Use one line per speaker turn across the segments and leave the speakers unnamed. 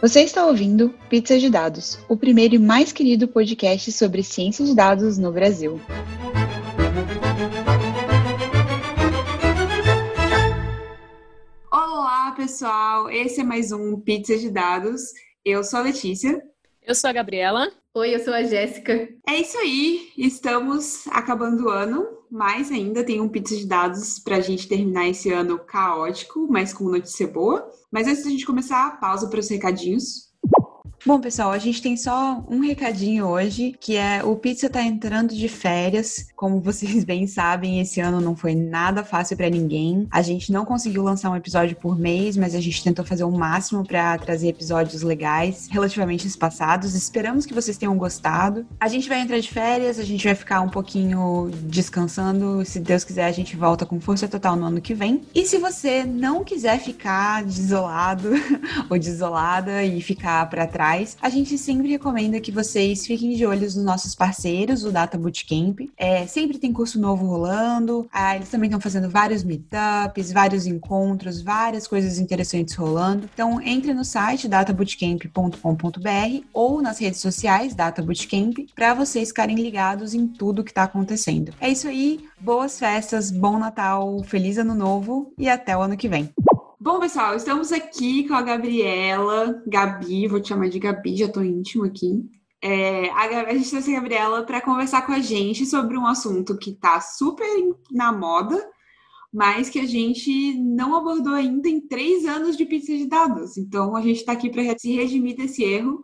Você está ouvindo Pizza de Dados, o primeiro e mais querido podcast sobre ciência de dados no Brasil. Olá, pessoal! Esse é mais um Pizza de Dados. Eu sou a Letícia.
Eu sou a Gabriela.
Oi, eu sou a Jéssica.
É isso aí, estamos acabando o ano, mas ainda tem um pizza de dados para a gente terminar esse ano caótico, mas com notícia boa. Mas antes da gente começar, pausa para os recadinhos. Bom, pessoal, a gente tem só um recadinho hoje, que é o Pizza tá entrando de férias. Como vocês bem sabem, esse ano não foi nada fácil para ninguém. A gente não conseguiu lançar um episódio por mês, mas a gente tentou fazer o máximo para trazer episódios legais, relativamente espaçados. Esperamos que vocês tenham gostado. A gente vai entrar de férias, a gente vai ficar um pouquinho descansando. Se Deus quiser, a gente volta com força total no ano que vem. E se você não quiser ficar desolado ou desolada e ficar para trás, a gente sempre recomenda que vocês fiquem de olhos nos nossos parceiros, o Data Bootcamp. É, sempre tem curso novo rolando, ah, eles também estão fazendo vários meetups, vários encontros, várias coisas interessantes rolando. Então, entre no site databootcamp.com.br ou nas redes sociais Data Bootcamp para vocês ficarem ligados em tudo que está acontecendo. É isso aí, boas festas, bom Natal, feliz Ano Novo e até o ano que vem. Bom, pessoal, estamos aqui com a Gabriela, Gabi, vou te chamar de Gabi, já tô íntimo aqui. É, a, a, gente trouxe a Gabriela para conversar com a gente sobre um assunto que tá super na moda, mas que a gente não abordou ainda em três anos de pizza de dados. Então, a gente está aqui para se redimir desse erro,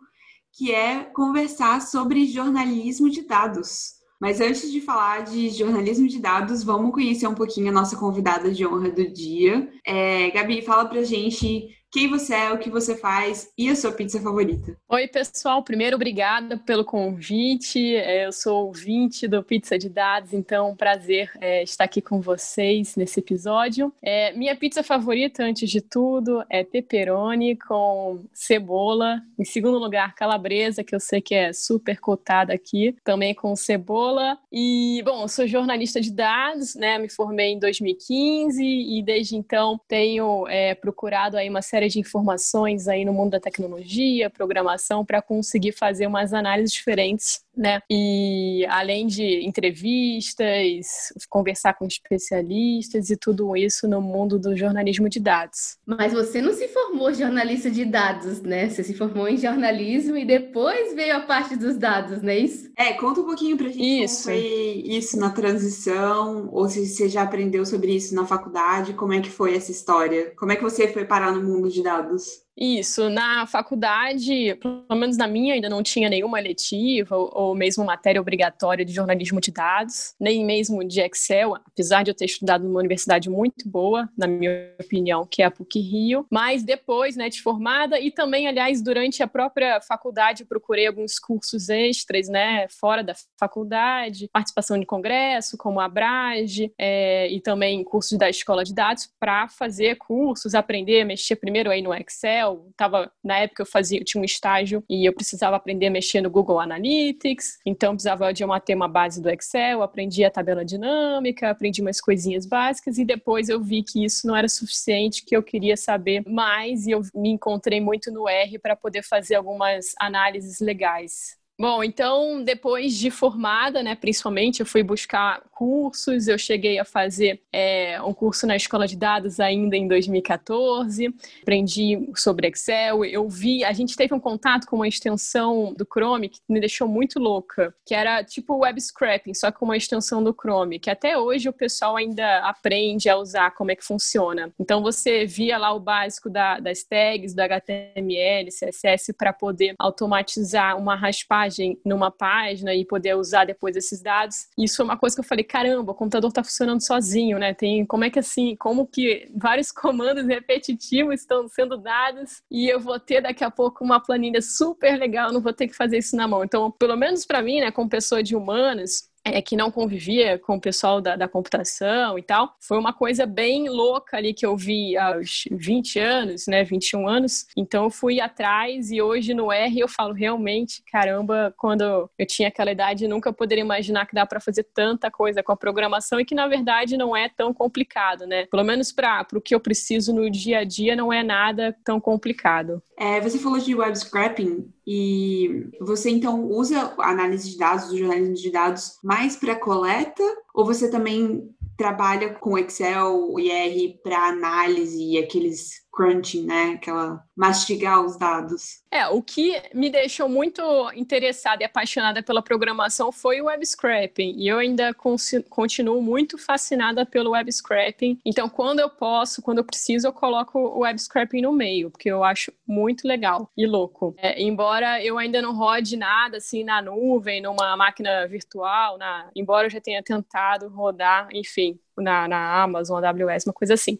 que é conversar sobre jornalismo de dados. Mas antes de falar de jornalismo de dados, vamos conhecer um pouquinho a nossa convidada de honra do dia. É, Gabi, fala pra gente quem você é, o que você faz e a sua pizza favorita.
Oi, pessoal. Primeiro, obrigada pelo convite. É, eu sou ouvinte do Pizza de Dados, então prazer é, estar aqui com vocês nesse episódio. É, minha pizza favorita, antes de tudo, é pepperoni com cebola. Em segundo lugar, calabresa, que eu sei que é super cotada aqui, também com cebola. E, bom, eu sou jornalista de dados, né? Me formei em 2015 e desde então tenho é, procurado aí uma série de informações aí no mundo da tecnologia, programação, para conseguir fazer umas análises diferentes né? E além de entrevistas, conversar com especialistas e tudo isso no mundo do jornalismo de dados.
Mas você não se formou jornalista de dados, né? Você se formou em jornalismo e depois veio a parte dos dados, não é isso?
É, conta um pouquinho pra gente isso. como foi isso na transição, ou se você já aprendeu sobre isso na faculdade, como é que foi essa história? Como é que você foi parar no mundo de dados?
Isso, na faculdade, pelo menos na minha, ainda não tinha nenhuma letiva ou, ou, mesmo matéria obrigatória de jornalismo de dados, nem mesmo de Excel, apesar de eu ter estudado numa universidade muito boa, na minha opinião, que é a PUC Rio. Mas depois, né, de formada, e também, aliás, durante a própria faculdade, procurei alguns cursos extras, né, fora da faculdade, participação de congresso, como a Brage, é, e também cursos da escola de dados, para fazer cursos, aprender mexer primeiro aí no Excel Excel, tava, na época eu fazia, eu tinha um estágio e eu precisava aprender a mexer no Google Analytics, então precisava de uma, ter uma base do Excel, aprendi a tabela dinâmica, aprendi umas coisinhas básicas e depois eu vi que isso não era suficiente, que eu queria saber mais e eu me encontrei muito no R para poder fazer algumas análises legais. Bom, então depois de formada, né, principalmente, eu fui buscar cursos. Eu cheguei a fazer é, um curso na escola de dados ainda em 2014. Aprendi sobre Excel. Eu vi, a gente teve um contato com uma extensão do Chrome que me deixou muito louca, que era tipo web scraping, só com uma extensão do Chrome, que até hoje o pessoal ainda aprende a usar como é que funciona. Então você via lá o básico da, das tags, do HTML, CSS para poder automatizar uma raspagem numa página e poder usar depois esses dados. Isso é uma coisa que eu falei, caramba, o computador está funcionando sozinho, né? Tem como é que assim, como que vários comandos repetitivos estão sendo dados e eu vou ter daqui a pouco uma planilha super legal, não vou ter que fazer isso na mão. Então, pelo menos para mim, né, como pessoa de humanas, é, que não convivia com o pessoal da, da, computação e tal. Foi uma coisa bem louca ali que eu vi aos 20 anos, né, 21 anos. Então eu fui atrás e hoje no R eu falo realmente, caramba, quando eu tinha aquela idade, nunca poderia imaginar que dá para fazer tanta coisa com a programação e que na verdade não é tão complicado, né? Pelo menos para o que eu preciso no dia a dia não é nada tão complicado.
É, você falou de web scrapping e você então usa a análise de dados, o jornalismo de dados, mais para coleta? Ou você também trabalha com Excel e R para análise e aqueles crunching, né? Aquela mastigar os dados.
É, o que me deixou muito interessada e apaixonada pela programação foi o web scraping. E eu ainda continuo muito fascinada pelo web scraping. Então, quando eu posso, quando eu preciso, eu coloco o web scraping no meio, porque eu acho muito legal e louco. É, embora eu ainda não rode nada assim na nuvem, numa máquina virtual, na... embora eu já tenha tentado rodar, enfim, na, na Amazon, AWS, uma coisa assim.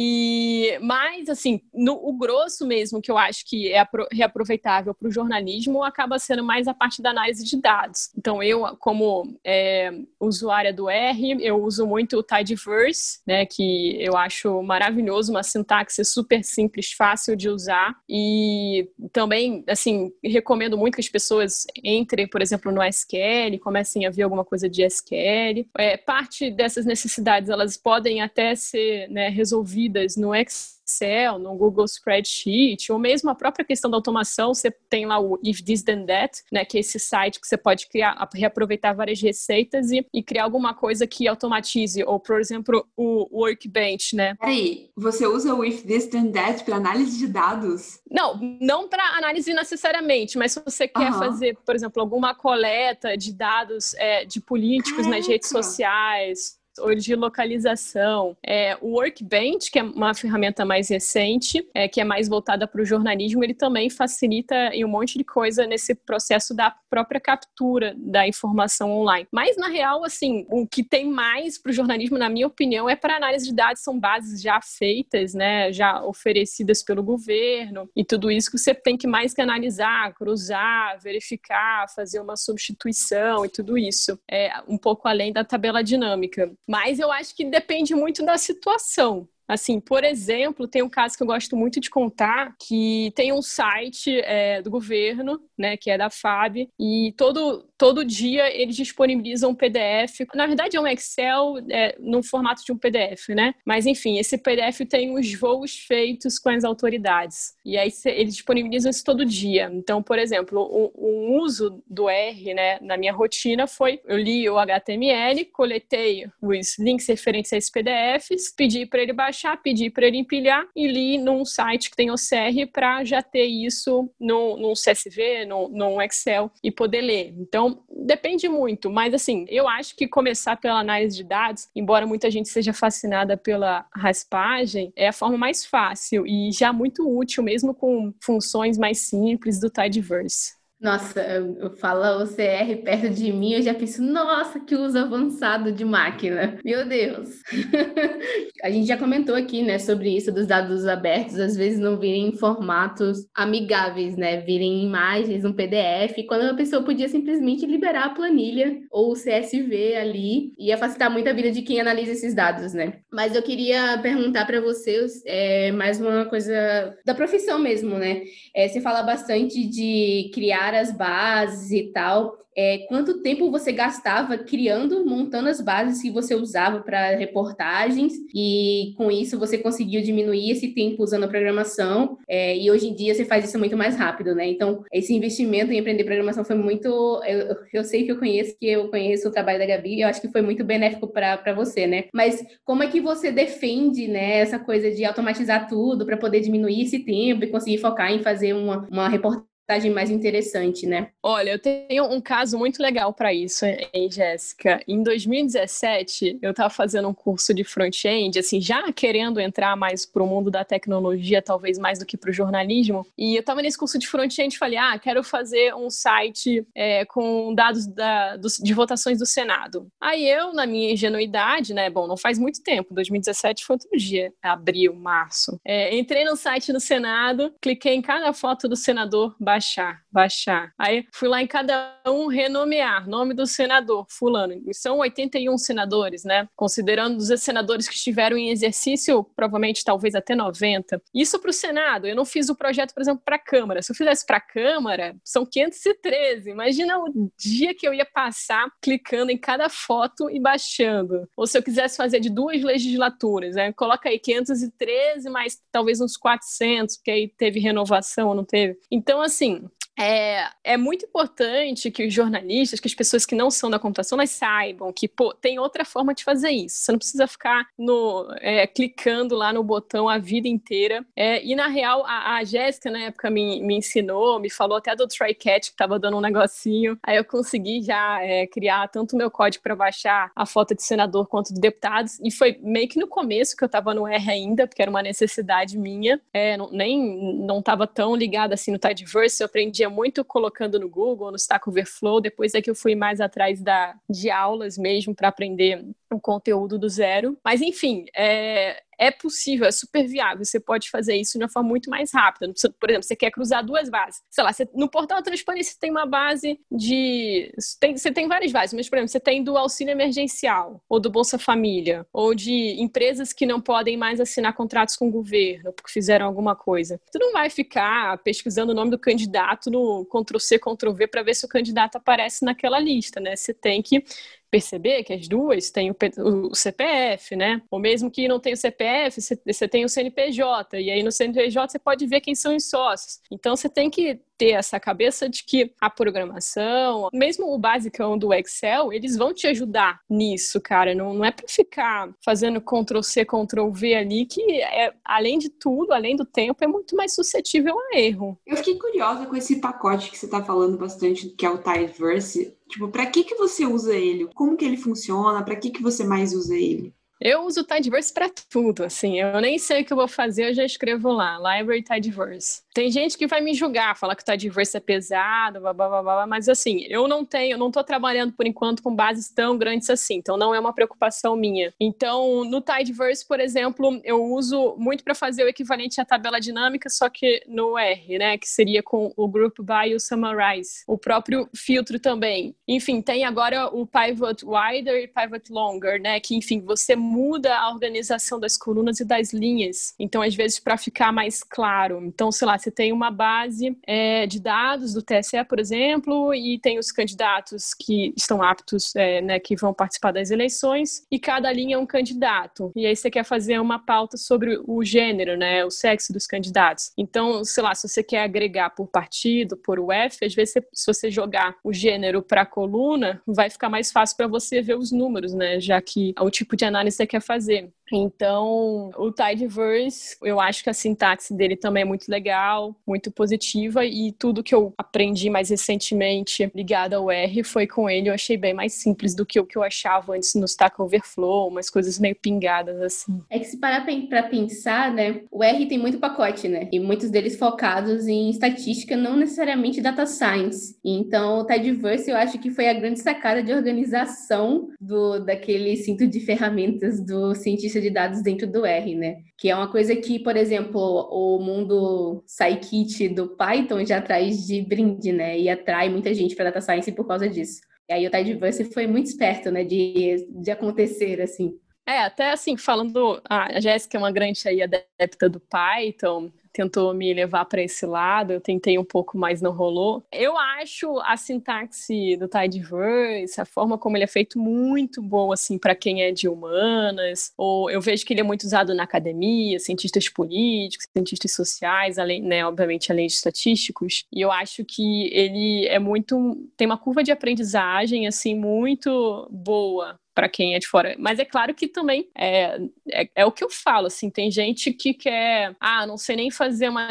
E mais assim, no, o grosso mesmo que eu acho que é reaproveitável para o jornalismo acaba sendo mais a parte da análise de dados. Então eu, como é, usuária do R, eu uso muito o Tidyverse, né, que eu acho maravilhoso, uma sintaxe super simples, fácil de usar e também assim recomendo muito que as pessoas entrem, por exemplo, no SQL, comecem a ver alguma coisa de SQL. É, parte dessas necessidades elas podem até ser né, resolvidas no Excel Excel, no Google Spreadsheet, ou mesmo a própria questão da automação, você tem lá o If This Then That, né, que é esse site que você pode criar, reaproveitar várias receitas e, e criar alguma coisa que automatize, ou, por exemplo, o Workbench, né?
Peraí, você usa o If This Then That para análise de dados?
Não, não para análise necessariamente, mas se você quer uhum. fazer, por exemplo, alguma coleta de dados é, de políticos Caraca. nas redes sociais, ou de localização. É, o Workbench, que é uma ferramenta mais recente, é, que é mais voltada para o jornalismo, ele também facilita em um monte de coisa nesse processo da própria captura da informação online. Mas, na real, assim, o que tem mais para o jornalismo, na minha opinião, é para análise de dados, são bases já feitas, né, já oferecidas pelo governo, e tudo isso que você tem que mais que analisar, cruzar, verificar, fazer uma substituição e tudo isso. É um pouco além da tabela dinâmica. Mas eu acho que depende muito da situação. Assim, por exemplo, tem um caso que eu gosto muito de contar, que tem um site é, do governo, né, que é da FAB, e todo, todo dia eles disponibilizam um PDF. Na verdade, é um Excel é, no formato de um PDF, né? Mas, enfim, esse PDF tem os voos feitos com as autoridades. E aí eles disponibilizam isso todo dia. Então, por exemplo, o, o uso do R, né, na minha rotina foi, eu li o HTML, coletei os links referentes a esses PDFs, pedi para ele baixar baixar, pedir para ele empilhar e li num site que tem OCR para já ter isso no, num CSV, no, num Excel e poder ler. Então, depende muito, mas assim, eu acho que começar pela análise de dados, embora muita gente seja fascinada pela raspagem, é a forma mais fácil e já muito útil, mesmo com funções mais simples do Tidyverse.
Nossa, eu falo OCR perto de mim, eu já penso, nossa, que uso avançado de máquina. Meu Deus. a gente já comentou aqui, né, sobre isso dos dados abertos, às vezes não virem em formatos amigáveis, né, virem imagens, um PDF, quando a pessoa podia simplesmente liberar a planilha ou o CSV ali, ia facilitar muito a vida de quem analisa esses dados, né? Mas eu queria perguntar para vocês é, mais uma coisa da profissão mesmo, né? É, você fala bastante de criar as bases e tal é, quanto tempo você gastava criando, montando as bases que você usava para reportagens, e com isso você conseguiu diminuir esse tempo usando a programação, é, e hoje em dia você faz isso muito mais rápido, né? Então, esse investimento em aprender programação foi muito. Eu, eu sei que eu conheço, que eu conheço o trabalho da Gabi, eu acho que foi muito benéfico para você, né? Mas como é que você defende, né, essa coisa de automatizar tudo para poder diminuir esse tempo e conseguir focar em fazer uma, uma reportagem? Mais interessante, né?
Olha, eu tenho um caso muito legal para isso, hein, Jéssica. Em 2017, eu estava fazendo um curso de front-end, assim, já querendo entrar mais para o mundo da tecnologia, talvez mais do que para o jornalismo. E eu estava nesse curso de front-end e falei, ah, quero fazer um site é, com dados da, do, de votações do Senado. Aí eu, na minha ingenuidade, né, bom, não faz muito tempo, 2017 foi outro dia, abril, março. É, entrei no site do Senado, cliquei em cada foto do senador, baixar, baixar. Aí fui lá em cada um renomear, nome do senador, fulano. E são 81 senadores, né? Considerando os senadores que estiveram em exercício, provavelmente talvez até 90. Isso para o Senado. Eu não fiz o projeto, por exemplo, para a Câmara. Se eu fizesse para a Câmara, são 513. Imagina o dia que eu ia passar clicando em cada foto e baixando. Ou se eu quisesse fazer de duas legislaturas, né? Coloca aí 513 mais talvez uns 400, porque aí teve renovação ou não teve. Então, assim, assim, é, é muito importante que os jornalistas, que as pessoas que não são da computação, elas saibam que, pô, tem outra forma de fazer isso. Você não precisa ficar no, é, clicando lá no botão a vida inteira. É, e, na real, a, a Jéssica, na época, me, me ensinou, me falou até do TryCat, que estava dando um negocinho. Aí eu consegui já é, criar tanto o meu código para baixar a foto de senador quanto de deputados. E foi meio que no começo que eu estava no R ainda, porque era uma necessidade minha. É, não, nem não estava tão ligada assim no Tidyverse, eu aprendi muito colocando no Google, no Stack Overflow, depois é que eu fui mais atrás da, de aulas mesmo para aprender o conteúdo do zero. Mas, enfim, é, é possível, é super viável. Você pode fazer isso de uma forma muito mais rápida. Por exemplo, você quer cruzar duas bases. Sei lá, você, no portal Transparência você tem uma base de. Tem, você tem várias bases, mas, por exemplo, você tem do auxílio emergencial, ou do Bolsa Família, ou de empresas que não podem mais assinar contratos com o governo porque fizeram alguma coisa. Você não vai ficar pesquisando o nome do candidato no Ctrl-C, Ctrl-V para ver se o candidato aparece naquela lista, né? Você tem que perceber que as duas têm o, CPF, né? Ou mesmo que não tenha o CPF, você tem o CNPJ, e aí no CNPJ você pode ver quem são os sócios. Então você tem que ter essa cabeça de que a programação, mesmo o basicão do Excel, eles vão te ajudar nisso, cara. Não, não é para ficar fazendo Ctrl C, Ctrl V ali, que é, além de tudo, além do tempo, é muito mais suscetível a erro.
Eu fiquei curiosa com esse pacote que você tá falando bastante, que é o Tidyverse. Tipo, para que que você usa ele? Como que ele funciona? Para que que você mais usa ele?
Eu uso o Tidyverse para tudo, assim. Eu nem sei o que eu vou fazer, eu já escrevo lá, Library Tidyverse. Tem gente que vai me julgar, falar que o Tidyverse é pesado, blá, blá, blá, blá, mas assim, eu não tenho, eu não estou trabalhando por enquanto com bases tão grandes assim, então não é uma preocupação minha. Então, no Tidyverse, por exemplo, eu uso muito para fazer o equivalente à tabela dinâmica, só que no R, né, que seria com o Group By e o Summarize. O próprio filtro também. Enfim, tem agora o Pivot Wider e Pivot Longer, né, que enfim, você muda a organização das colunas e das linhas. Então, às vezes, para ficar mais claro. Então, sei lá, você tem uma base é, de dados do TSE, por exemplo, e tem os candidatos que estão aptos, é, né, que vão participar das eleições, e cada linha é um candidato. E aí você quer fazer uma pauta sobre o gênero, né, o sexo dos candidatos. Então, sei lá, se você quer agregar por partido, por UF, às vezes, você, se você jogar o gênero para a coluna, vai ficar mais fácil para você ver os números, né, já que o tipo de análise você quer fazer. Então, o Tidyverse, eu acho que a sintaxe dele também é muito legal, muito positiva, e tudo que eu aprendi mais recentemente ligado ao R foi com ele, eu achei bem mais simples do que o que eu achava antes no Stack Overflow, umas coisas meio pingadas assim.
É que se parar para pensar, né, o R tem muito pacote, né, e muitos deles focados em estatística, não necessariamente data science. Então, o Tidyverse eu acho que foi a grande sacada de organização do daquele cinto de ferramentas do cientista de dados dentro do R, né? Que é uma coisa que, por exemplo, o mundo Scikit do Python já traz de brinde, né? E atrai muita gente para data science por causa disso. E aí o Tidyverse foi muito esperto, né? De, de acontecer, assim.
É, até assim, falando, a Jéssica é uma grande aí adepta do Python, tentou me levar para esse lado, eu tentei um pouco, mas não rolou. Eu acho a sintaxe do Tidyverse, a forma como ele é feito, muito boa, assim, para quem é de humanas, ou eu vejo que ele é muito usado na academia, cientistas políticos, cientistas sociais, além, né, obviamente, além de estatísticos, e eu acho que ele é muito, tem uma curva de aprendizagem, assim, muito boa para quem é de fora. Mas é claro que também é, é, é, o que eu falo, assim, tem gente que quer, ah, não sei nem fazer uma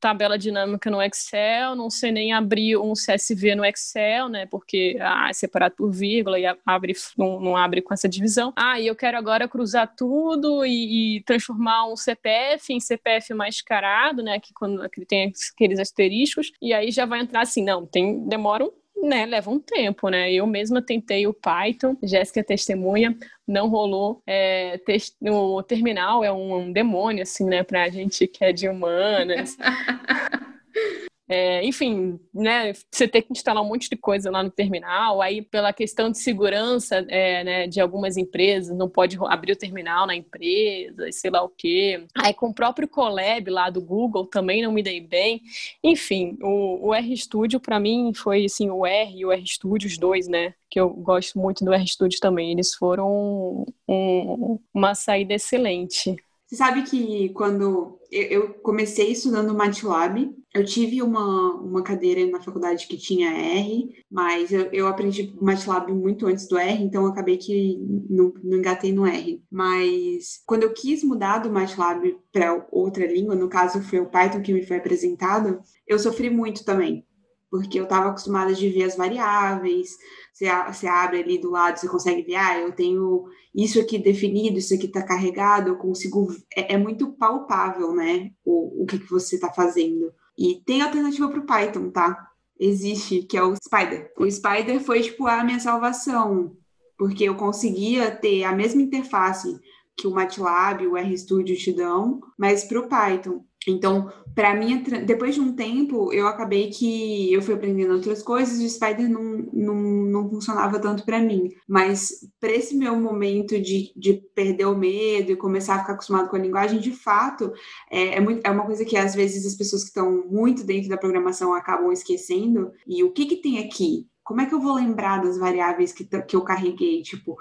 tabela dinâmica no Excel, não sei nem abrir um CSV no Excel, né, porque, ah, é separado por vírgula e abre, não, não abre com essa divisão. Ah, e eu quero agora cruzar tudo e, e transformar um CPF em CPF mascarado, né, que quando que tem aqueles asteriscos, e aí já vai entrar assim, não, tem, demora um né, leva um tempo, né? Eu mesma tentei o Python, Jéssica é testemunha, não rolou. É, o terminal é um, um demônio, assim, né, pra gente que é de humanas. É, enfim, né, você ter que instalar um monte de coisa lá no terminal, aí pela questão de segurança é, né, de algumas empresas, não pode abrir o terminal na empresa, sei lá o quê. Aí com o próprio Colab lá do Google também não me dei bem. Enfim, o, o RStudio para mim foi assim, o R e o RStudio, os dois, né? Que eu gosto muito do RStudio também. Eles foram um, uma saída excelente.
Você sabe que quando eu comecei estudando MATLAB, eu tive uma, uma cadeira na faculdade que tinha R, mas eu, eu aprendi MATLAB muito antes do R, então acabei que não, não engatei no R. Mas quando eu quis mudar do MATLAB para outra língua, no caso foi o Python que me foi apresentado, eu sofri muito também porque eu estava acostumada de ver as variáveis, você, você abre ali do lado, você consegue ver, ah, eu tenho isso aqui definido, isso aqui está carregado, eu consigo. É, é, muito palpável, né? O, o que, que você está fazendo. E tem alternativa para o Python, tá? Existe, que é o Spider. O Spider foi, tipo, a minha salvação, porque eu conseguia ter a mesma interface que o MATLAB, o RStudio te dão, mas para o Python. Então, para mim, depois de um tempo, eu acabei que eu fui aprendendo outras coisas e o Spider não, não, não funcionava tanto para mim. Mas para esse meu momento de, de perder o medo e começar a ficar acostumado com a linguagem, de fato, é, é, muito, é uma coisa que às vezes as pessoas que estão muito dentro da programação acabam esquecendo. E o que, que tem aqui? Como é que eu vou lembrar das variáveis que, que eu carreguei? Tipo,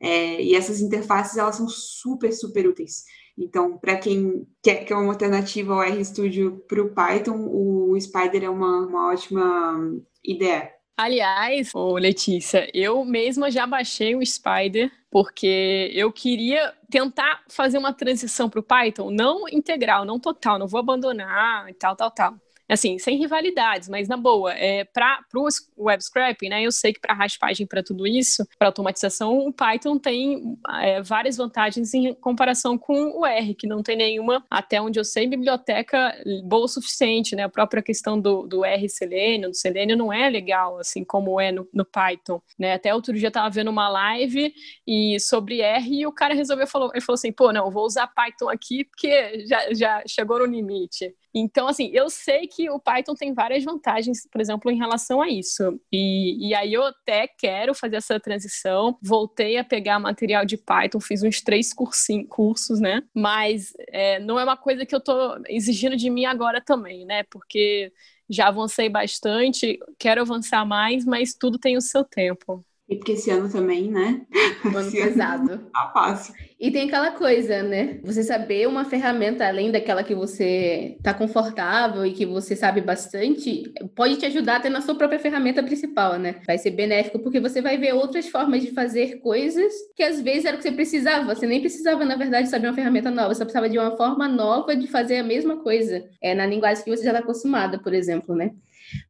é, e essas interfaces, elas são super, super úteis. Então, para quem quer, quer uma alternativa ao RStudio para o Python, o Spider é uma, uma ótima ideia.
Aliás, ô Letícia, eu mesma já baixei o Spider porque eu queria tentar fazer uma transição para o Python, não integral, não total, não vou abandonar e tal, tal, tal assim, sem rivalidades, mas na boa, é, para o web scraping, né, eu sei que para raspagem, para tudo isso, para automatização, o Python tem é, várias vantagens em comparação com o R, que não tem nenhuma, até onde eu sei, biblioteca boa o suficiente, né, a própria questão do, do R Selenium, do Selenium não é legal, assim, como é no, no Python, né, até outro dia eu estava vendo uma live e sobre R e o cara resolveu, falou, ele falou assim, pô, não, vou usar Python aqui porque já, já chegou no limite. Então, assim, eu sei que o Python tem várias vantagens, por exemplo, em relação a isso. E, e aí eu até quero fazer essa transição. Voltei a pegar material de Python, fiz uns três cursos, né? Mas é, não é uma coisa que eu tô exigindo de mim agora também, né? Porque já avancei bastante, quero avançar mais, mas tudo tem o seu tempo.
E porque esse ano também, né?
ano pesado.
Tá fácil.
E tem aquela coisa, né? Você saber uma ferramenta além daquela que você tá confortável e que você sabe bastante, pode te ajudar até na sua própria ferramenta principal, né? Vai ser benéfico porque você vai ver outras formas de fazer coisas que às vezes era o que você precisava. Você nem precisava, na verdade, saber uma ferramenta nova, você precisava de uma forma nova de fazer a mesma coisa. É na linguagem que você já está acostumada, por exemplo, né?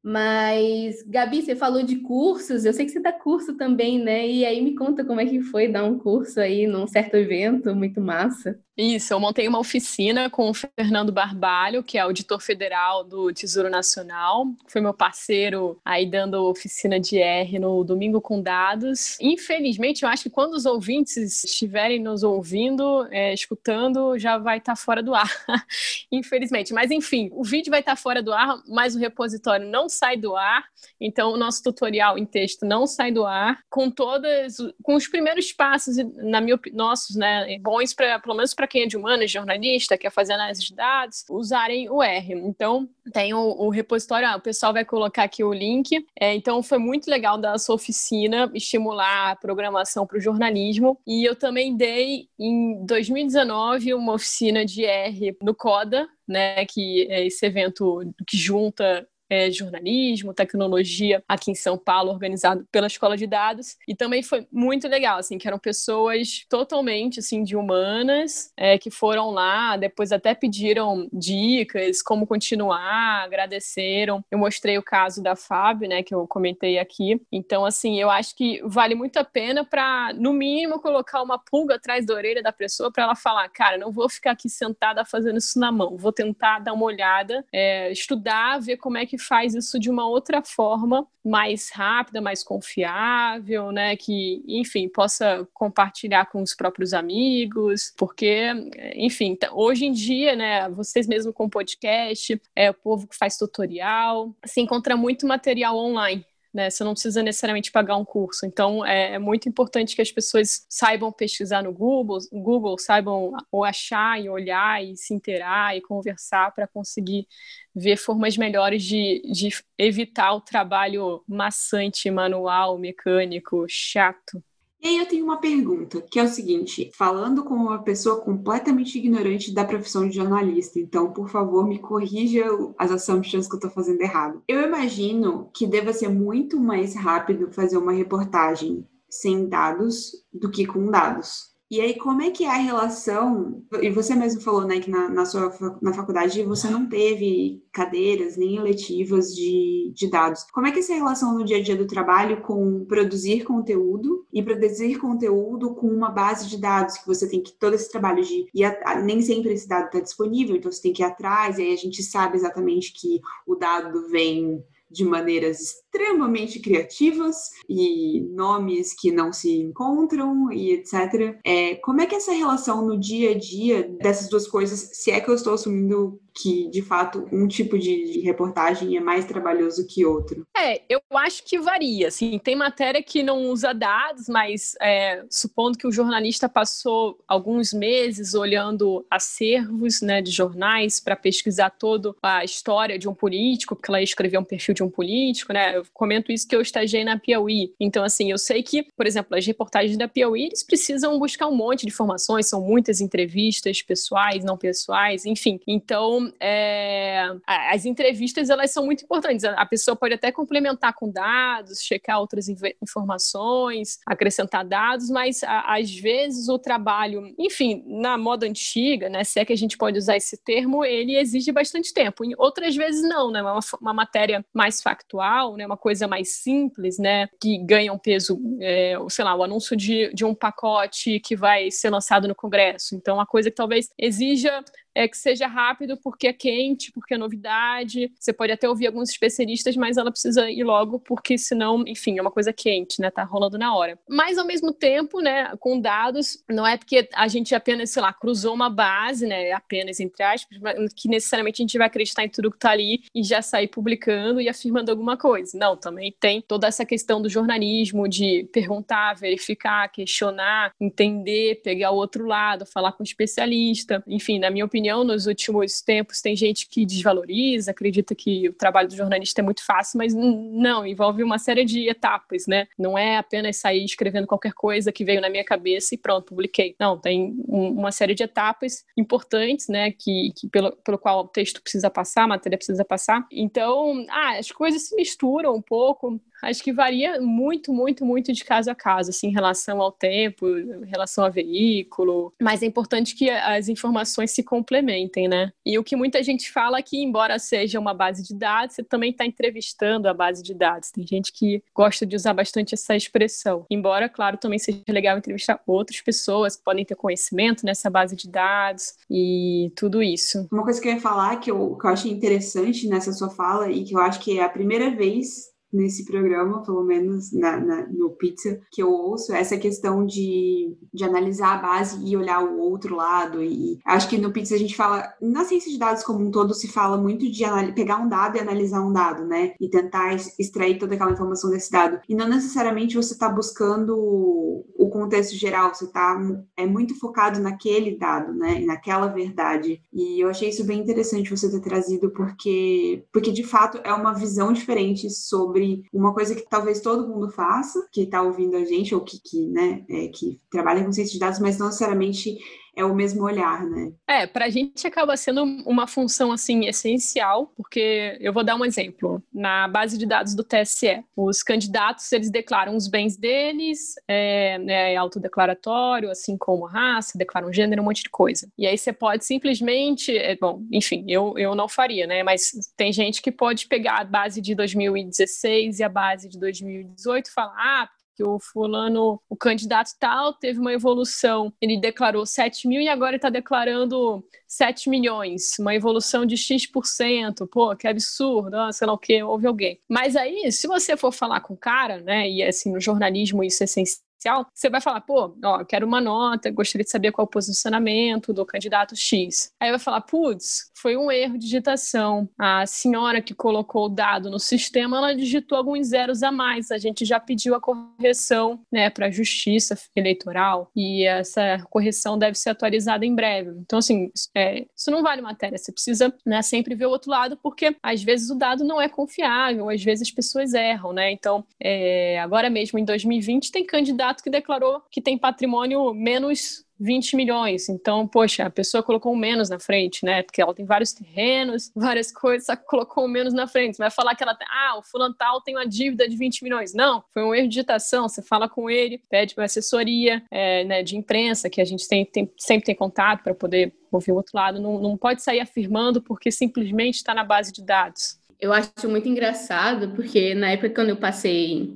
Mas, Gabi, você falou de cursos, eu sei que você dá curso também, né? E aí me conta como é que foi dar um curso aí num certo evento, muito massa.
Isso, eu montei uma oficina com o Fernando Barbalho, que é auditor federal do Tesouro Nacional, foi meu parceiro aí dando oficina de R no Domingo com Dados. Infelizmente, eu acho que quando os ouvintes estiverem nos ouvindo, é, escutando, já vai estar tá fora do ar. Infelizmente, mas enfim, o vídeo vai estar tá fora do ar, mas o repositório não sai do ar, então o nosso tutorial em texto não sai do ar, com todas, com os primeiros passos, na minha nossos, né, bons para pelo menos para para quem é de humanas, jornalista, quer fazer análise de dados, usarem o R. Então, tem o, o repositório, ah, o pessoal vai colocar aqui o link. É, então, foi muito legal da sua oficina estimular a programação para o jornalismo. E eu também dei, em 2019, uma oficina de R no CODA, né, que é esse evento que junta é, jornalismo, tecnologia aqui em São Paulo, organizado pela Escola de Dados. E também foi muito legal, assim, que eram pessoas totalmente, assim, de humanas, é, que foram lá, depois até pediram dicas, como continuar, agradeceram. Eu mostrei o caso da Fábio, né, que eu comentei aqui. Então, assim, eu acho que vale muito a pena para, no mínimo, colocar uma pulga atrás da orelha da pessoa para ela falar, cara, não vou ficar aqui sentada fazendo isso na mão, vou tentar dar uma olhada, é, estudar, ver como é que que faz isso de uma outra forma, mais rápida, mais confiável, né? Que, enfim, possa compartilhar com os próprios amigos, porque, enfim, hoje em dia, né? Vocês mesmo com podcast, é o povo que faz tutorial, se encontra muito material online né? Você não precisa necessariamente pagar um curso. Então, é, é, muito importante que as pessoas saibam pesquisar no Google, Google saibam ou achar e olhar e se inteirar e conversar para conseguir ver formas melhores de, de evitar o trabalho maçante, manual, mecânico, chato.
E aí eu tenho uma pergunta, que é o seguinte, falando como uma pessoa completamente ignorante da profissão de jornalista, então, por favor, me corrija as assumptions que eu estou fazendo errado. Eu imagino que deva ser muito mais rápido fazer uma reportagem sem dados do que com dados. E aí, como é que é a relação? E você mesmo falou, né, que na, na sua na faculdade você não teve cadeiras nem eletivas de, de dados. Como é que é essa relação no dia a dia do trabalho com produzir conteúdo e produzir conteúdo com uma base de dados que você tem que todo esse trabalho de e nem sempre esse dado está disponível, então você tem que ir atrás. E aí a gente sabe exatamente que o dado vem de maneiras extremamente criativas e nomes que não se encontram e etc. É, como é que é essa relação no dia a dia dessas duas coisas, se é que eu estou assumindo que, de fato, um tipo de, reportagem é mais trabalhoso que outro?
É, eu acho que varia. Assim, tem matéria que não usa dados, mas é, supondo que o jornalista passou alguns meses olhando acervos né, de jornais para pesquisar toda a história de um político, porque ela escreveu um perfil de um político, né? Eu comento isso que eu estagiei na Piauí. Então, assim, eu sei que, por exemplo, as reportagens da Piauí, eles precisam buscar um monte de informações, são muitas entrevistas pessoais, não pessoais, enfim. Então, é, as entrevistas elas são muito importantes. A pessoa pode até complementar com dados, checar outras informações, acrescentar dados, mas a, às vezes o trabalho, enfim, na moda antiga, né, se é que a gente pode usar esse termo, ele exige bastante tempo. Em outras vezes não, né, uma, uma matéria mais factual, né, uma coisa mais simples, né, que ganha um peso, é, sei lá, o anúncio de, de um pacote que vai ser lançado no Congresso. Então, uma coisa que talvez exija é que seja rápido porque é quente, porque é novidade. Você pode até ouvir alguns especialistas, mas ela precisa ir logo porque senão, enfim, é uma coisa quente, né? Tá rolando na hora. Mas ao mesmo tempo, né, com dados, não é porque a gente apenas, sei lá, cruzou uma base, né, apenas entre aspas, que necessariamente a gente vai acreditar em tudo que tá ali e já sair publicando e afirmando alguma coisa. Não, também tem toda essa questão do jornalismo de perguntar, verificar, questionar, entender, pegar o outro lado, falar com o especialista. Enfim, na minha opinião, opinião, nos últimos tempos tem gente que desvaloriza, acredita que o trabalho do jornalista é muito fácil, mas não, envolve uma série de etapas, né? Não é apenas sair escrevendo qualquer coisa que veio na minha cabeça e pronto, publiquei. Não, tem uma série de etapas importantes, né, que, que pelo, pelo qual o texto precisa passar, a matéria precisa passar. Então, ah, as coisas se misturam um pouco acho que varia muito, muito, muito de caso a caso, assim, em relação ao tempo, em relação ao veículo. Mas é importante que as informações se complementem, né? E o que muita gente fala é que, embora seja uma base de dados, você também está entrevistando a base de dados. Tem gente que gosta de usar bastante essa expressão. Embora, claro, também seja legal entrevistar outras pessoas que podem ter conhecimento nessa base de dados e tudo isso.
Uma coisa que eu ia falar que eu, que eu achei interessante nessa sua fala e que eu acho que é a primeira vez nesse programa, pelo menos na, na, no Pizza, que eu ouço, essa questão de, de analisar a base e olhar o outro lado. E acho que no Pizza a gente fala, na ciência de dados como um todo, se fala muito de pegar um dado e analisar um dado, né? E tentar extrair toda aquela informação desse dado. E não necessariamente você está buscando o contexto geral, você está é muito focado naquele dado, né? Naquela verdade. E eu achei isso bem interessante você ter trazido, porque, porque de fato é uma visão diferente sobre sobre uma coisa que talvez todo mundo faça, que está ouvindo a gente, ou que, que, né, é, que trabalha com ciência de dados, mas não necessariamente é o mesmo olhar, né?
É, para a gente acaba sendo uma função assim essencial, porque eu vou dar um exemplo. Na base de dados do TSE, os candidatos eles declaram os bens deles, é, é autodeclaratório, assim como raça, declaram gênero, um monte de coisa. E aí você pode simplesmente, é, bom, enfim, eu, eu não faria, né? Mas tem gente que pode pegar a base de 2016 e a base de 2018 e falar, ah, que o fulano, o candidato tal, teve uma evolução. Ele declarou 7 mil e agora está declarando 7 milhões, uma evolução de X%. Pô, que absurdo, ah, sei lá o que, houve alguém. Mas aí, se você for falar com o cara, né, e assim, no jornalismo isso é essencial, você vai falar, pô, ó, quero uma nota, gostaria de saber qual é o posicionamento do candidato X. Aí vai falar, putz, foi um erro de digitação. A senhora que colocou o dado no sistema, ela digitou alguns zeros a mais. A gente já pediu a correção, né, para a Justiça Eleitoral e essa correção deve ser atualizada em breve. Então, assim, é, isso não vale matéria. Você precisa, né, sempre ver o outro lado, porque às vezes o dado não é confiável, às vezes as pessoas erram, né? Então, é, agora mesmo em 2020 tem candidato candidato que declarou que tem patrimônio menos 20 milhões. Então, poxa, a pessoa colocou um menos na frente, né? Porque ela tem vários terrenos, várias coisas, só colocou um menos na frente. Você vai falar que ela tem, ah, o fulantal tem uma dívida de 20 milhões. Não, foi um erro de digitação. Você fala com ele, pede uma assessoria é, né, de imprensa, que a gente tem, tem sempre tem contato para poder ouvir o outro lado. Não, não pode sair afirmando porque simplesmente está na base de dados.
Eu acho muito engraçado, porque na época quando eu passei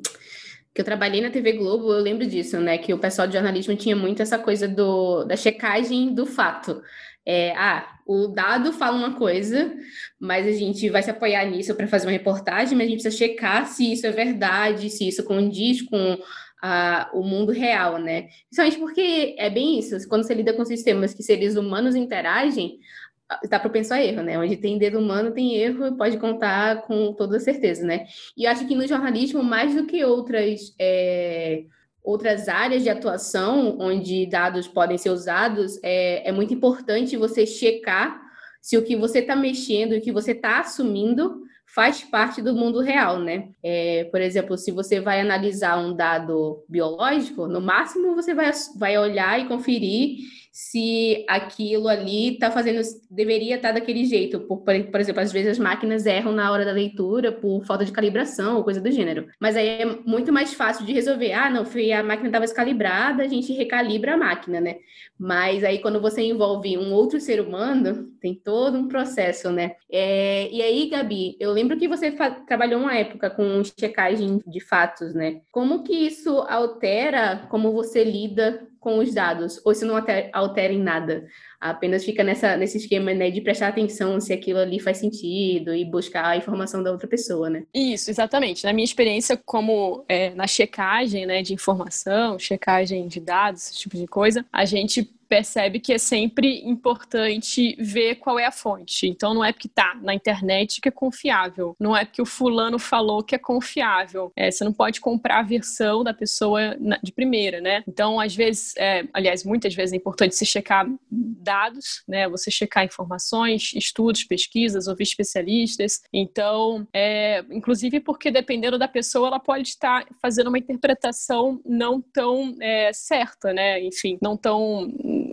que eu trabalhei na TV Globo, eu lembro disso, né? Que o pessoal de jornalismo tinha muito essa coisa do, da checagem do fato. É, ah, o dado fala uma coisa, mas a gente vai se apoiar nisso para fazer uma reportagem, mas a gente precisa checar se isso é verdade, se isso condiz com a, o mundo real, né? Principalmente porque é bem isso, quando você lida com sistemas que seres humanos interagem, está propenso a erro, né? Onde tem dedo humano, tem erro, pode contar com toda certeza, né? E acho que no jornalismo, mais do que outras, é, outras áreas de atuação onde dados podem ser usados, é, é muito importante você checar se o que você está mexendo, o que você está assumindo, faz parte do mundo real, né? É, por exemplo, se você vai analisar um dado biológico, no máximo você vai, vai olhar e conferir se aquilo ali está fazendo, deveria estar tá daquele jeito. Por, por exemplo, às vezes as máquinas erram na hora da leitura por falta de calibração ou coisa do gênero. Mas aí é muito mais fácil de resolver. Ah, não, foi a máquina estava descalibrada, a gente recalibra a máquina, né? Mas aí quando você envolve um outro ser humano, tem todo um processo, né? É, e aí, Gabi, eu lembro que você trabalhou uma época com checagem de fatos, né? Como que isso altera como você lida com os dados, ou se não altera, em nada. Apenas fica nessa, nesse esquema né, de prestar atenção se aquilo ali faz sentido e buscar a informação da outra pessoa, né?
Isso, exatamente. Na minha experiência, como é, na checagem né, de informação, checagem de dados, esse tipo de coisa, a gente percebe que é sempre importante ver qual é a fonte. Então não é porque tá na internet que é confiável, não é porque o fulano falou que é confiável. É, você não pode comprar a versão da pessoa de primeira, né? Então às vezes, é, aliás, muitas vezes é importante se checar dados, né? Você checar informações, estudos, pesquisas, ouvir especialistas. Então, é, inclusive porque dependendo da pessoa, ela pode estar fazendo uma interpretação não tão é, certa, né? Enfim, não tão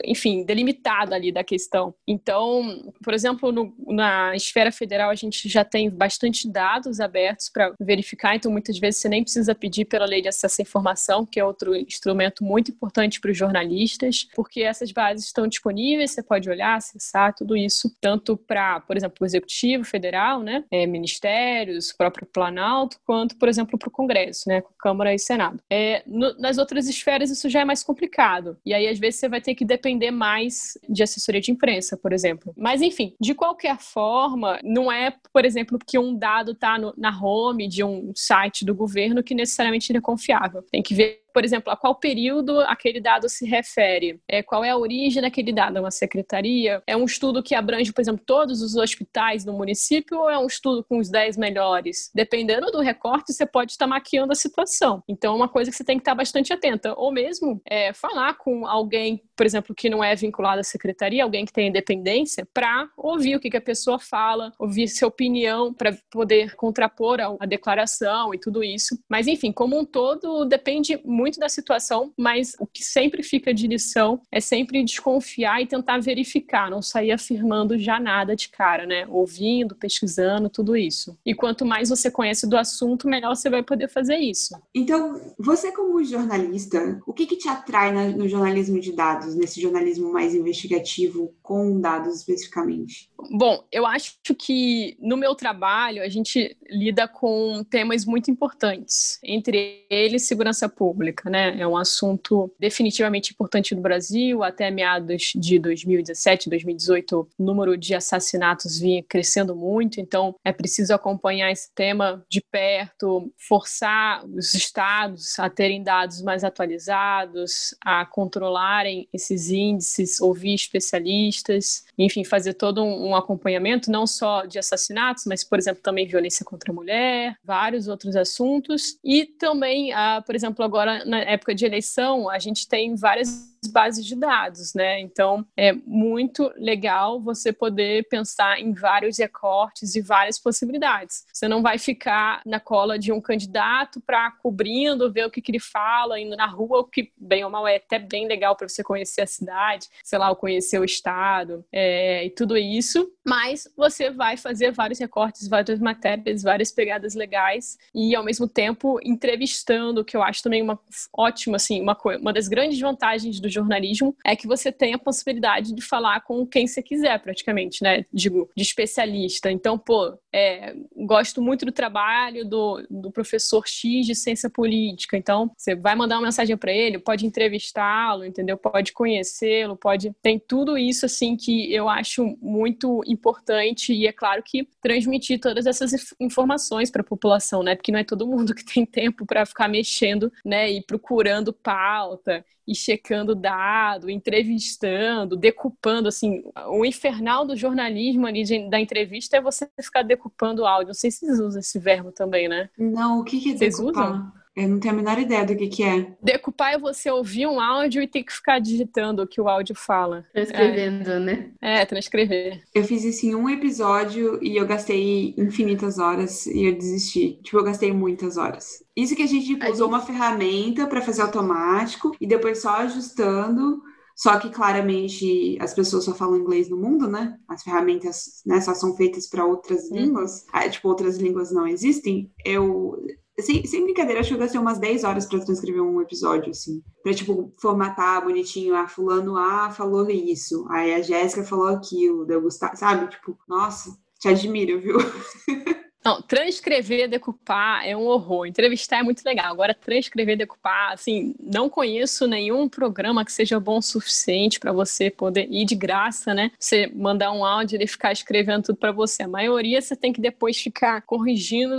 enfim, delimitada ali da questão. Então, por exemplo, no, na esfera federal a gente já tem bastante dados abertos para verificar, então muitas vezes você nem precisa pedir pela lei de acesso à informação, que é outro instrumento muito importante para os jornalistas, porque essas bases estão disponíveis, você pode olhar, acessar tudo isso, tanto para, por exemplo, o Executivo Federal, né, é, ministérios, próprio Planalto, quanto, por exemplo, para o Congresso, né, Câmara e Senado. É, no, nas outras esferas isso já é mais complicado, e aí às vezes você vai ter que depender mais de assessoria de imprensa, por exemplo. Mas, enfim, de qualquer forma, não é, por exemplo, que um dado está na home de um site do governo que necessariamente ele é confiável. Tem que ver por exemplo, a qual período aquele dado se refere, é, qual é a origem daquele dado, é uma secretaria, é um estudo que abrange, por exemplo, todos os hospitais no município ou é um estudo com os 10 melhores? Dependendo do recorte, você pode estar maquiando a situação. Então, é uma coisa que você tem que estar bastante atenta. Ou mesmo é, falar com alguém, por exemplo, que não é vinculado à secretaria, alguém que tem independência, para ouvir o que, que a pessoa fala, ouvir sua opinião, para poder contrapor a, a declaração e tudo isso. Mas, enfim, como um todo, depende muito muito da situação, mas o que sempre fica de lição é sempre desconfiar e tentar verificar, não sair afirmando já nada de cara, né? Ouvindo, pesquisando, tudo isso. E quanto mais você conhece do assunto, melhor você vai poder fazer isso.
Então, você como jornalista, o que, que te atrai no jornalismo de dados, nesse jornalismo mais investigativo, com dados especificamente?
Bom, eu acho que no meu trabalho a gente lida com temas muito importantes, entre eles segurança pública, né? É um assunto definitivamente importante no Brasil. Até meados de 2017, 2018, o número de assassinatos vinha crescendo muito, então é preciso acompanhar esse tema de perto, forçar os estados a terem dados mais atualizados, a controlarem esses índices, ouvir especialistas, enfim, fazer todo um acompanhamento, não só de assassinatos, mas, por exemplo, também violência contra a mulher, vários outros assuntos. E também, ah, por exemplo, agora na época de eleição, a gente tem várias bases de dados, né? Então é muito legal você poder pensar em vários recortes e várias possibilidades. Você não vai ficar na cola de um candidato para cobrindo, ver o que, que ele fala, indo na rua, o que bem ou mal é até bem legal para você conhecer a cidade, sei lá, conhecer o estado é, e tudo isso. Mas você vai fazer vários recortes, várias matérias, várias pegadas legais e ao mesmo tempo entrevistando, que eu acho também uma ótima, assim, uma, uma das grandes vantagens do jornalismo é que você tem a possibilidade de falar com quem você quiser, praticamente, né? Digo, de especialista. Então, pô, é, gosto muito do trabalho do, do professor X de ciência política. Então, você vai mandar uma mensagem para ele, pode entrevistá-lo, entendeu? Pode conhecê-lo, pode. Tem tudo isso, assim, que eu acho muito importante e é claro que transmitir todas essas informações para a população, né? Porque não é todo mundo que tem tempo para ficar mexendo, né? E procurando pauta e checando dado, entrevistando, decupando, assim, o infernal do jornalismo ali de, da entrevista é você ficar decupando áudio. Não sei se vocês usam esse verbo também, né?
Não, o que, que é
vocês
decupar?
Usam?
Eu não tenho a menor ideia do que, que é.
Decupar é você ouvir um áudio e ter que ficar digitando o que o áudio fala.
Transcrevendo, é. né?
É, transcrever.
Eu fiz isso em um episódio e eu gastei infinitas horas e eu desisti. Tipo, eu gastei muitas horas. Isso que a gente tipo, a usou gente... uma ferramenta para fazer automático e depois só ajustando. Só que claramente as pessoas só falam inglês no mundo, né? As ferramentas né, só são feitas para outras hum. línguas. Ah, tipo, outras línguas não existem. Eu sem, sem brincadeira, acho que eu gastei umas 10 horas para transcrever um episódio, assim. Pra, tipo, formatar bonitinho. Ah, fulano A falou isso. Aí a Jéssica falou aquilo. Deu Gustavo, sabe? Tipo, nossa, te admiro, viu?
Não, transcrever, decupar é um horror. Entrevistar é muito legal. Agora, transcrever, decupar, assim, não conheço nenhum programa que seja bom o suficiente para você poder ir de graça, né? Você mandar um áudio e ficar escrevendo tudo para você. A maioria você tem que depois ficar corrigindo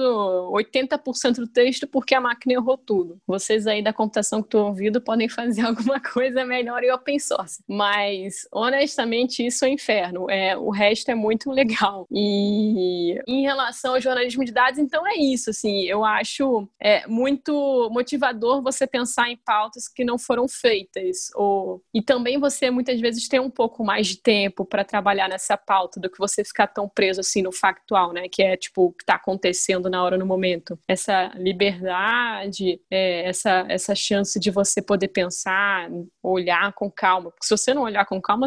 80% do texto porque a máquina errou tudo. Vocês aí da computação que estão ouvindo podem fazer alguma coisa melhor em open source. Mas, honestamente, isso é inferno. É, o resto é muito legal. E em relação ao jornalismo, de dados, então é isso, assim, eu acho é, muito motivador você pensar em pautas que não foram feitas, ou, e também você muitas vezes ter um pouco mais de tempo para trabalhar nessa pauta do que você ficar tão preso assim no factual, né, que é tipo o que está acontecendo na hora, no momento. Essa liberdade, é, essa, essa chance de você poder pensar, olhar com calma, porque se você não olhar com calma,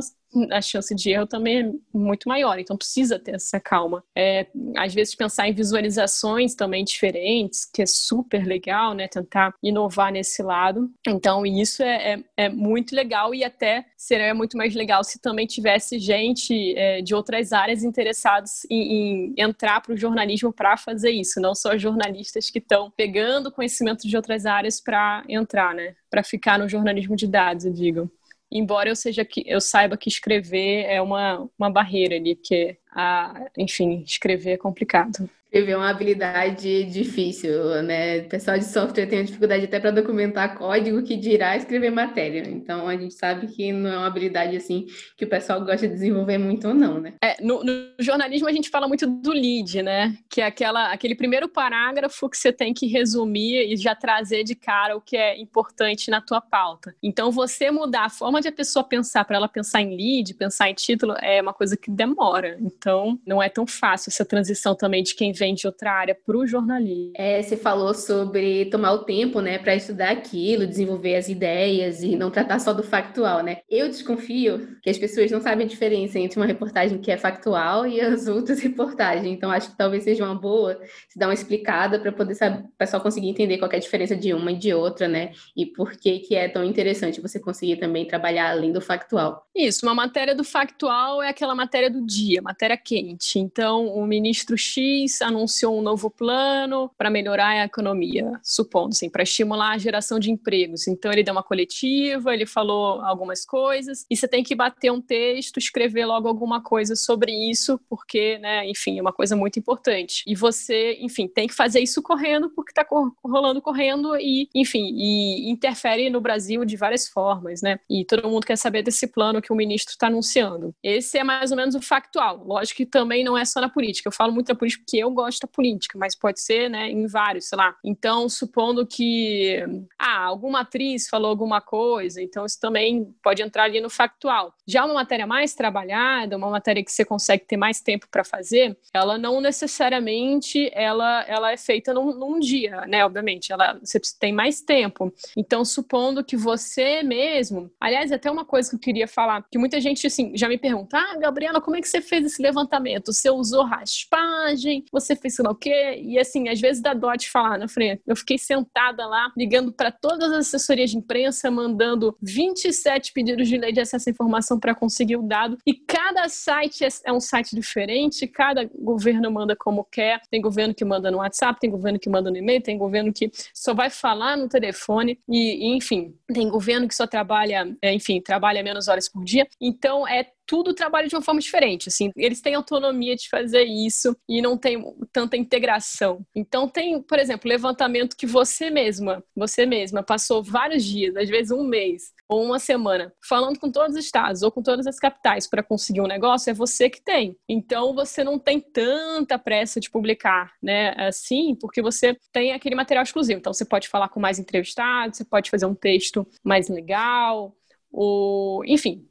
a chance de erro também é muito maior, então precisa ter essa calma. É, às vezes pensar em visualizações também diferentes, que é super legal, né? Tentar inovar nesse lado. Então, isso é, é, é muito legal e até seria muito mais legal se também tivesse gente é, de outras áreas interessados em, em entrar para o jornalismo para fazer isso, não só jornalistas que estão pegando conhecimento de outras áreas para entrar, né? Para ficar no jornalismo de dados, eu digo embora eu seja que eu saiba que escrever é uma, uma barreira ali, porque a, enfim, escrever é complicado.
Escrever é uma habilidade difícil, né? O pessoal de software tem dificuldade até para documentar código que dirá escrever matéria. Então a gente sabe que não é uma habilidade assim que o pessoal gosta de desenvolver muito ou não, né?
É, no, no jornalismo a gente fala muito do lead, né? Que é aquela, aquele primeiro parágrafo que você tem que resumir e já trazer de cara o que é importante na tua pauta. Então você mudar a forma de a pessoa pensar para ela pensar em lead, pensar em título, é uma coisa que demora. Então, não é tão fácil essa transição também de quem de outra área para o jornalismo.
É, você falou sobre tomar o tempo, né, para estudar aquilo, desenvolver as ideias e não tratar só do factual, né? Eu desconfio que as pessoas não sabem a diferença entre uma reportagem que é factual e as outras reportagens. Então, acho que talvez seja uma boa se dar uma explicada para poder saber, o pessoal conseguir entender qual é a diferença de uma e de outra, né? E por que que é tão interessante você conseguir também trabalhar além do factual.
Isso, uma matéria do factual é aquela matéria do dia, matéria quente. Então, o ministro X anunciou um novo plano para melhorar a economia, supondo, assim, para estimular a geração de empregos. Então, ele deu uma coletiva, ele falou algumas coisas, e você tem que bater um texto, escrever logo alguma coisa sobre isso, porque, né, enfim, é uma coisa muito importante. E você, enfim, tem que fazer isso correndo, porque está rolando correndo e, enfim, e interfere no Brasil de várias formas, né? E todo mundo quer saber desse plano que o ministro está anunciando. Esse é mais ou menos o factual. Lógico que também não é só na política. Eu falo muito da política porque eu gosto da política, mas pode ser, né, em vários, sei lá. Então, supondo que ah, alguma atriz falou alguma coisa, então isso também pode entrar ali no factual. Já uma matéria mais trabalhada, uma matéria que você consegue ter mais tempo para fazer, ela não necessariamente ela, ela é feita num, num dia, né? Obviamente, ela você tem mais tempo. Então, supondo que você mesmo, aliás, até uma coisa que eu queria falar, que muita gente assim já me pergunta: "Ah, Gabriela, como é que você fez esse levantamento? Você usou raspagem? Você fez sei lá o quê?" E assim, às vezes dá dó de falar na frente. Eu fiquei sentada lá ligando para todas as assessorias de imprensa, mandando 27 pedidos de lei de acesso à informação para conseguir o dado, e cada site é, é um site diferente, cada governo manda como quer. Tem governo que manda no WhatsApp, tem governo que manda no e-mail, tem governo que só vai falar no telefone e, e enfim, tem governo que só trabalha, é, enfim, trabalha menos horas por dia. Então é tudo trabalha de uma forma diferente, assim, eles têm autonomia de fazer isso e não tem tanta integração. Então tem, por exemplo, levantamento que você mesma, você mesma passou vários dias, às vezes um mês ou uma semana, falando com todos os estados ou com todas as capitais para conseguir um negócio, é você que tem. Então você não tem tanta pressa de publicar, né? Assim, porque você tem aquele material exclusivo. Então você pode falar com mais entrevistados, você pode fazer um texto mais legal, ou enfim,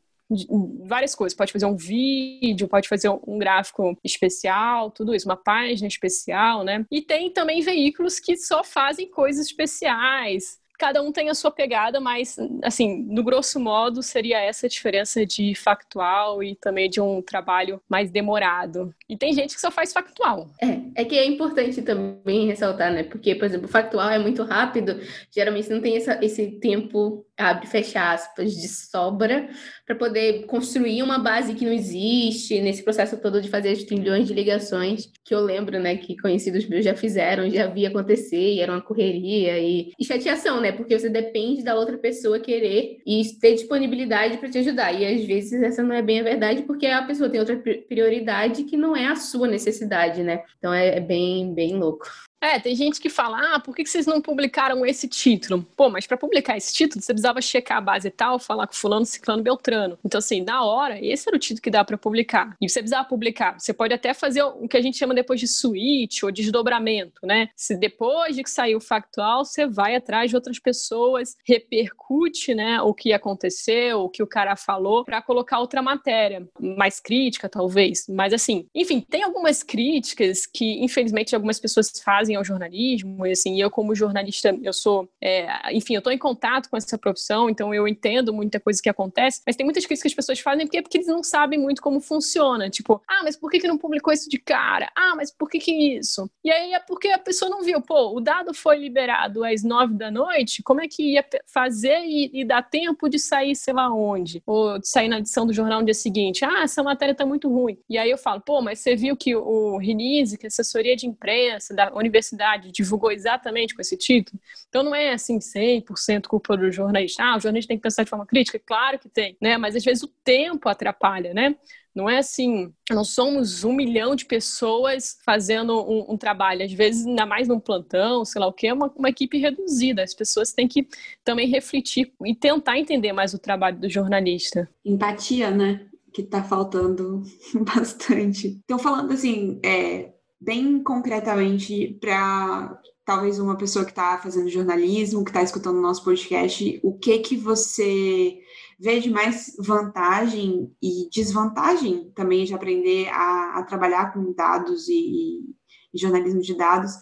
várias coisas. Pode fazer um vídeo, pode fazer um gráfico especial, tudo isso, uma página especial, né? E tem também veículos que só fazem coisas especiais cada um tem a sua pegada, mas, assim, no grosso modo, seria essa a diferença de factual e também de um trabalho mais demorado. E tem gente que só faz factual.
É, é que é importante também ressaltar, né? Porque, por exemplo, factual é muito rápido, geralmente não tem essa, esse tempo, abre fecha aspas, de sobra para poder construir uma base que não existe nesse processo todo de fazer as trilhões de ligações que eu lembro, né, que conhecidos meus já fizeram, já vi acontecer e era uma correria e, e chateação, né, porque você depende da outra pessoa querer e ter disponibilidade para te ajudar e às vezes essa não é bem a verdade porque a pessoa tem outra prioridade que não é a sua necessidade, né, então é, é bem, bem louco.
É, tem gente que fala, ah, por que vocês não publicaram esse título? Pô, mas para publicar esse título, você precisava checar a base e tal, falar com fulano, ciclano, beltrano. Então, assim, na hora, esse era o título que dá para publicar. E você precisava publicar. Você pode até fazer o que a gente chama depois de switch ou desdobramento, né? Se depois de que saiu o factual, você vai atrás de outras pessoas, repercute, né, o que aconteceu, o que o cara falou, para colocar outra matéria, mais crítica, talvez. Mas, assim, enfim, tem algumas críticas que, infelizmente, algumas pessoas fazem fazem ao jornalismo, e assim, eu como jornalista, eu sou, é, enfim, eu estou em contato com essa profissão, então eu entendo muita coisa que acontece, mas tem muitas críticas que as pessoas fazem porque, porque eles não sabem muito como funciona, tipo, ah, mas por que, que não publicou isso de cara? Ah, mas por que que isso? E aí é porque a pessoa não viu, pô, o dado foi liberado às nove da noite, como é que ia fazer e, e dar tempo de sair sei lá onde? Ou de sair na edição do jornal no dia seguinte? Ah, essa matéria tá muito ruim. E aí eu falo, pô, mas você viu que o Rinise, que é assessoria de imprensa da Universidade universidade divulgou exatamente com esse título. Então não é assim 100% culpa do jornalista. Ah, o jornalista tem que pensar de forma crítica? Claro que tem, né? Mas às vezes o tempo atrapalha, né? Não é assim, não somos um milhão de pessoas fazendo um, um, trabalho. Às vezes, ainda mais num plantão, sei lá o que, é uma, uma equipe reduzida. As pessoas têm que também refletir e tentar entender mais o trabalho do jornalista.
Empatia, né? Que tá faltando bastante. Então, falando assim, é, bem concretamente para talvez uma pessoa que está fazendo jornalismo, que está escutando o nosso podcast, o que que você vê de mais vantagem e desvantagem também de aprender a, a trabalhar com dados e, e, jornalismo de dados?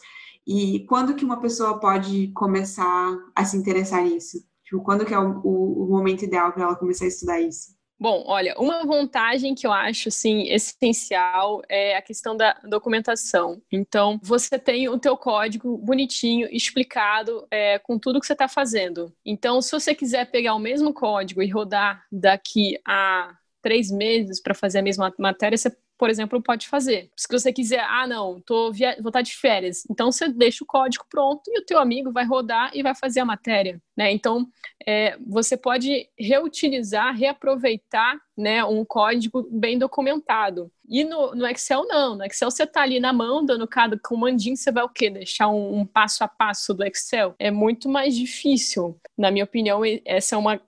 E quando que uma pessoa pode começar a se interessar nisso? Tipo, quando que é o, o, o momento ideal para ela começar a estudar isso?
Bom, olha, uma vantagem que eu acho assim essencial é a questão da documentação. Então, você tem o teu código bonitinho, explicado, é, com tudo que você está fazendo. Então, se você quiser pegar o mesmo código e rodar daqui a três meses para fazer a mesma matéria, você por exemplo, pode fazer. Se você quiser, ah, não, tô via... vou estar de férias, então você deixa o código pronto e o teu amigo vai rodar e vai fazer a matéria, né? Então, é, você pode reutilizar, reaproveitar, né, um código bem documentado. E no, no Excel, não. No Excel, você está ali na mão, dando cada comandinho, você vai o quê? Deixar um, um passo a passo do Excel? É muito mais difícil. Na minha opinião, essa é uma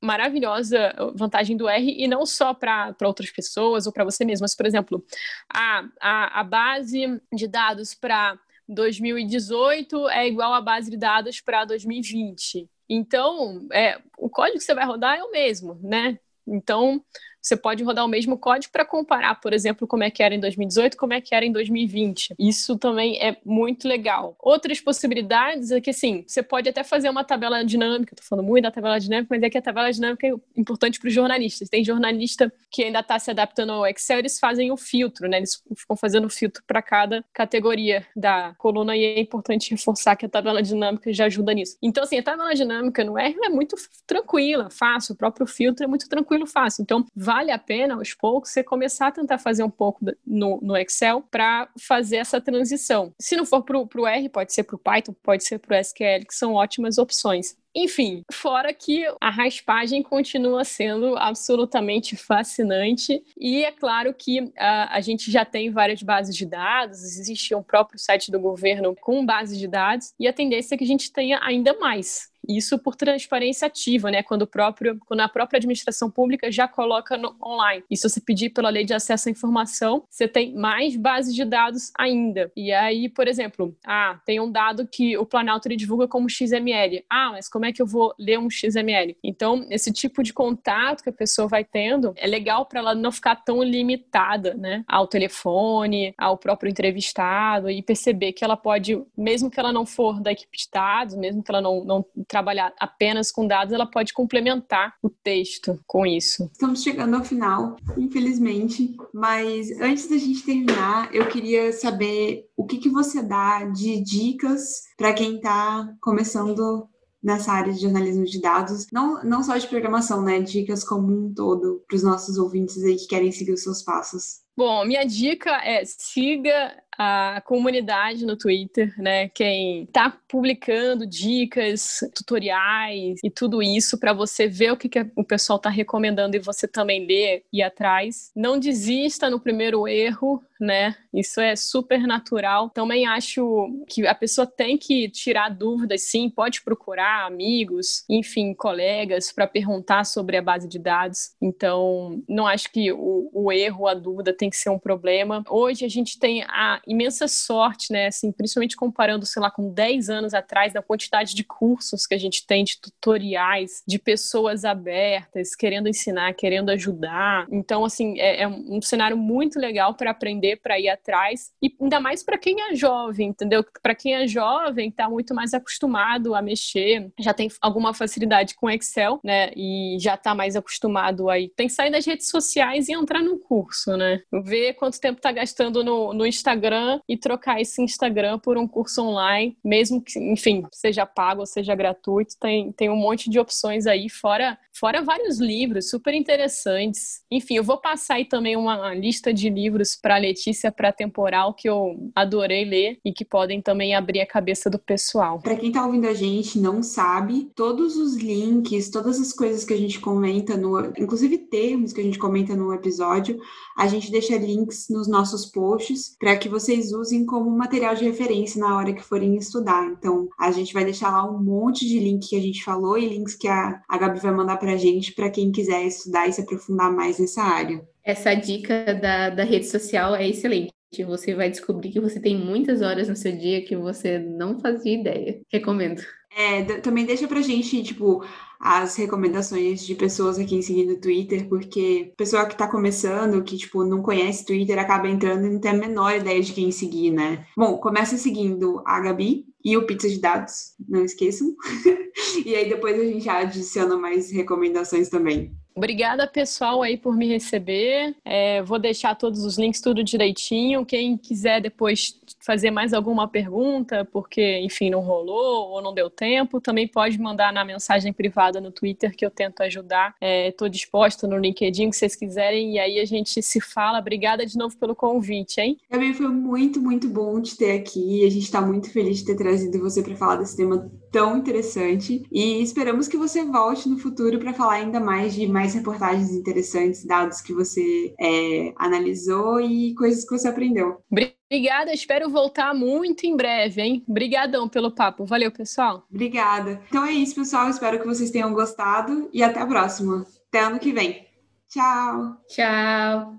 maravilhosa vantagem do R e não só para outras pessoas ou para você mesmo, mas, por exemplo, a, a, a base de dados para 2018 é igual à base de dados para 2020. Então, é, o código que você vai rodar é o mesmo, né? Então, você pode rodar o mesmo código para comparar, por exemplo, como é que era em 2018, como é que era em 2020. Isso também é muito legal. Outras possibilidades é que, assim, você pode até fazer uma tabela dinâmica, estou falando muito da tabela dinâmica, mas é que a tabela dinâmica é importante para os jornalistas. Tem jornalista que ainda está se adaptando ao Excel, eles fazem o filtro, né? Eles ficam fazendo filtro para cada categoria da coluna e é importante reforçar que a tabela dinâmica já ajuda nisso. Então, assim, a tabela dinâmica no R é muito tranquila, fácil, o próprio filtro é muito tranquilo, fácil. Então, vale a pena, aos poucos, você começar a tentar fazer um pouco no, no Excel para fazer essa transição. Se não for para o R, pode ser para o Python, pode ser para o SQL, que são ótimas opções. Enfim, fora que a raspagem continua sendo absolutamente fascinante, e é claro que a, a gente já tem várias bases de dados, existe um próprio site do governo com bases de dados, e a tendência é que a gente tenha ainda mais. Isso por transparência ativa, né? Quando, o próprio, quando a própria administração pública já coloca no online. E se você pedir pela lei de acesso à informação, você tem mais bases de dados ainda. E aí, por exemplo, ah, tem um dado que o Planalto divulga como XML. Ah, mas como é que eu vou ler um XML? Então, esse tipo de contato que a pessoa vai tendo é legal para ela não ficar tão limitada, né? Ao telefone, ao próprio entrevistado e perceber que ela pode, mesmo que ela não for da equipe de dados, mesmo que ela não, não trabalhar apenas com dados, ela pode complementar o texto com isso.
Estamos chegando ao final, infelizmente, mas antes da gente terminar, eu queria saber o que, que você dá de dicas para quem está começando nessa área de jornalismo de dados, não, não só de programação, né? Dicas como um todo para os nossos ouvintes aí que querem seguir os seus passos.
Bom, minha dica é siga a comunidade no Twitter, né? Quem está publicando dicas, tutoriais e tudo isso para você ver o que, que o pessoal está recomendando e você também ler e atrás. Não desista no primeiro erro, né? Isso é super natural. Também acho que a pessoa tem que tirar dúvidas, sim, pode procurar amigos, enfim, colegas para perguntar sobre a base de dados. Então, não acho que o, o erro, a dúvida tem que ser um problema. Hoje a gente tem a imensa sorte, né, assim, principalmente comparando, sei lá, com 10 anos atrás, da quantidade de cursos que a gente tem, de tutoriais, de pessoas abertas, querendo ensinar, querendo ajudar. Então, assim, é, é um cenário muito legal para aprender, para ir atrás, e ainda mais para quem é jovem, entendeu? Para quem é jovem, está muito mais acostumado a mexer, já tem alguma facilidade com Excel, né, e já está mais acostumado aí. Tem que sair das redes sociais e entrar no curso, né? Ver quanto tempo está gastando no, no Instagram Instagram e trocar esse Instagram por um curso online, mesmo que, enfim, seja pago ou seja gratuito, tem, tem um monte de opções aí, fora, fora vários livros super interessantes. Enfim, eu vou passar aí também uma lista de livros para Letícia para temporal que eu adorei ler e que podem também abrir a cabeça do pessoal.
Para quem está ouvindo a gente não sabe, todos os links, todas as coisas que a gente comenta no, inclusive termos que a gente comenta no episódio, a gente deixa links nos nossos posts para que vocês usem como material de referência na hora que forem estudar. Então, a gente vai deixar lá um monte de link que a gente falou e links que a, a Gabi vai mandar para a gente para quem quiser estudar e se aprofundar mais nessa área.
Essa dica da, da rede social é excelente. você vai descobrir que você tem muitas horas no seu dia que você não fazia ideia. Recomendo.
É, também deixa pra gente, tipo, as recomendações de pessoas aqui em seguir no Twitter, porque pessoa que tá começando, que, tipo, não conhece Twitter, acaba entrando e não tem a menor ideia de quem seguir, né? Bom, começa seguindo a Gabi e o Pizza de Dados, não esqueçam. e aí depois a gente adiciona mais recomendações também.
Obrigada, pessoal, aí por me receber. É, vou deixar todos os links tudo direitinho. Quem quiser depois fazer mais alguma pergunta, porque, enfim, não rolou ou não deu tempo, também pode mandar na mensagem privada no Twitter que eu tento ajudar. Estou é, disposta no LinkedIn, que vocês quiserem, e aí a gente se fala. Obrigada de novo pelo convite, hein?
Também foi muito, muito bom te ter aqui. A gente está muito feliz de ter trazido você para falar desse tema tão interessante e esperamos que você volte no futuro para falar ainda mais de mais reportagens interessantes, dados que você é, analisou e coisas que você aprendeu.
Obrigada, espero voltar muito em breve, hein? Obrigadão pelo papo. Valeu, pessoal.
Obrigada. Então é isso, pessoal. Espero que vocês tenham gostado e até a próxima. Até ano que vem. Tchau.
Tchau.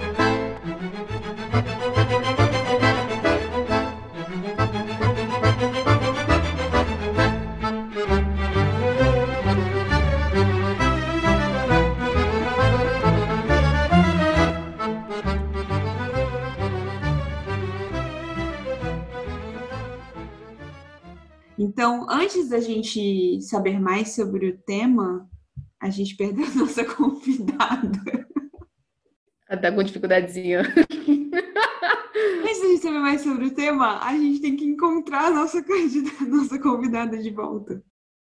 Então, antes da gente saber mais sobre o tema, a gente perdeu a nossa convidada.
Ela tá com dificuldadezinha.
Antes da gente saber mais sobre o tema, a gente tem que encontrar a nossa, nossa convidada de volta.